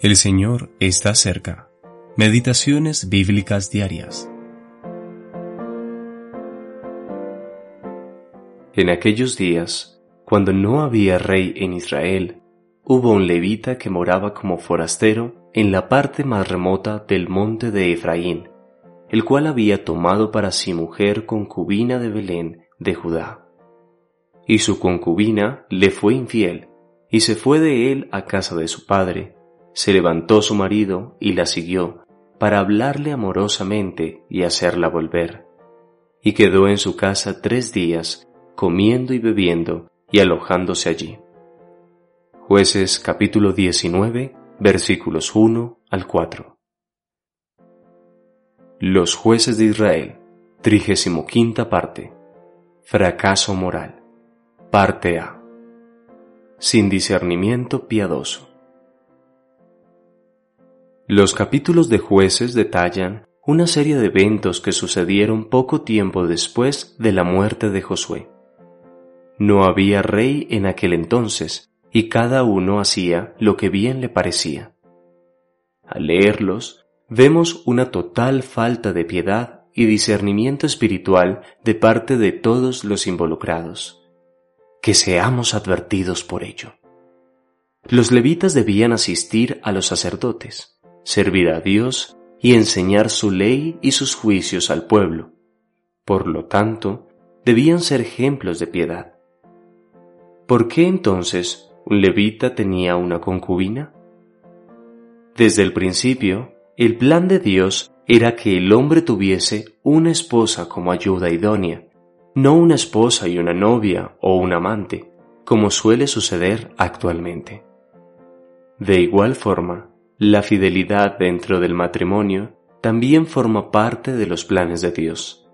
El Señor está cerca. Meditaciones bíblicas diarias. En aquellos días, cuando no había rey en Israel, hubo un levita que moraba como forastero en la parte más remota del monte de Efraín, el cual había tomado para sí mujer concubina de Belén de Judá. Y su concubina le fue infiel, y se fue de él a casa de su padre, se levantó su marido y la siguió para hablarle amorosamente y hacerla volver. Y quedó en su casa tres días, comiendo y bebiendo y alojándose allí. Jueces capítulo 19 versículos 1 al 4. Los jueces de Israel, trigésimo quinta parte. Fracaso moral. Parte A. Sin discernimiento piadoso. Los capítulos de jueces detallan una serie de eventos que sucedieron poco tiempo después de la muerte de Josué. No había rey en aquel entonces, y cada uno hacía lo que bien le parecía. Al leerlos, vemos una total falta de piedad y discernimiento espiritual de parte de todos los involucrados. Que seamos advertidos por ello. Los levitas debían asistir a los sacerdotes servir a Dios y enseñar su ley y sus juicios al pueblo. Por lo tanto, debían ser ejemplos de piedad. ¿Por qué entonces un levita tenía una concubina? Desde el principio, el plan de Dios era que el hombre tuviese una esposa como ayuda idónea, no una esposa y una novia o un amante, como suele suceder actualmente. De igual forma, la fidelidad dentro del matrimonio también forma parte de los planes de Dios,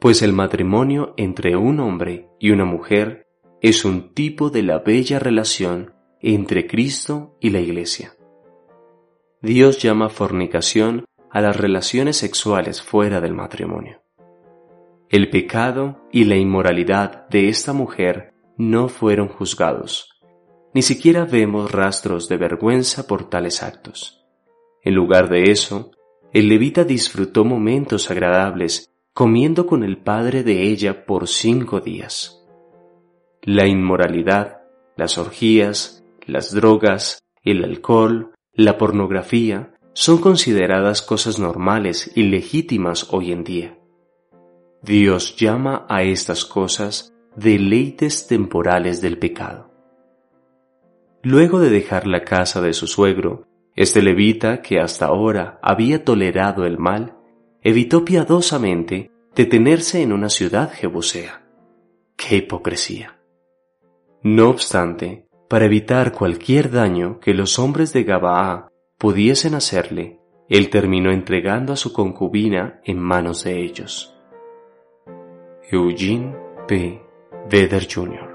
pues el matrimonio entre un hombre y una mujer es un tipo de la bella relación entre Cristo y la Iglesia. Dios llama fornicación a las relaciones sexuales fuera del matrimonio. El pecado y la inmoralidad de esta mujer no fueron juzgados, ni siquiera vemos rastros de vergüenza por tales actos. En lugar de eso, el levita disfrutó momentos agradables comiendo con el padre de ella por cinco días. La inmoralidad, las orgías, las drogas, el alcohol, la pornografía son consideradas cosas normales y legítimas hoy en día. Dios llama a estas cosas deleites temporales del pecado. Luego de dejar la casa de su suegro, este levita, que hasta ahora había tolerado el mal, evitó piadosamente detenerse en una ciudad jebusea. ¡Qué hipocresía! No obstante, para evitar cualquier daño que los hombres de Gabaa pudiesen hacerle, él terminó entregando a su concubina en manos de ellos. Eugene P. Vedder Jr.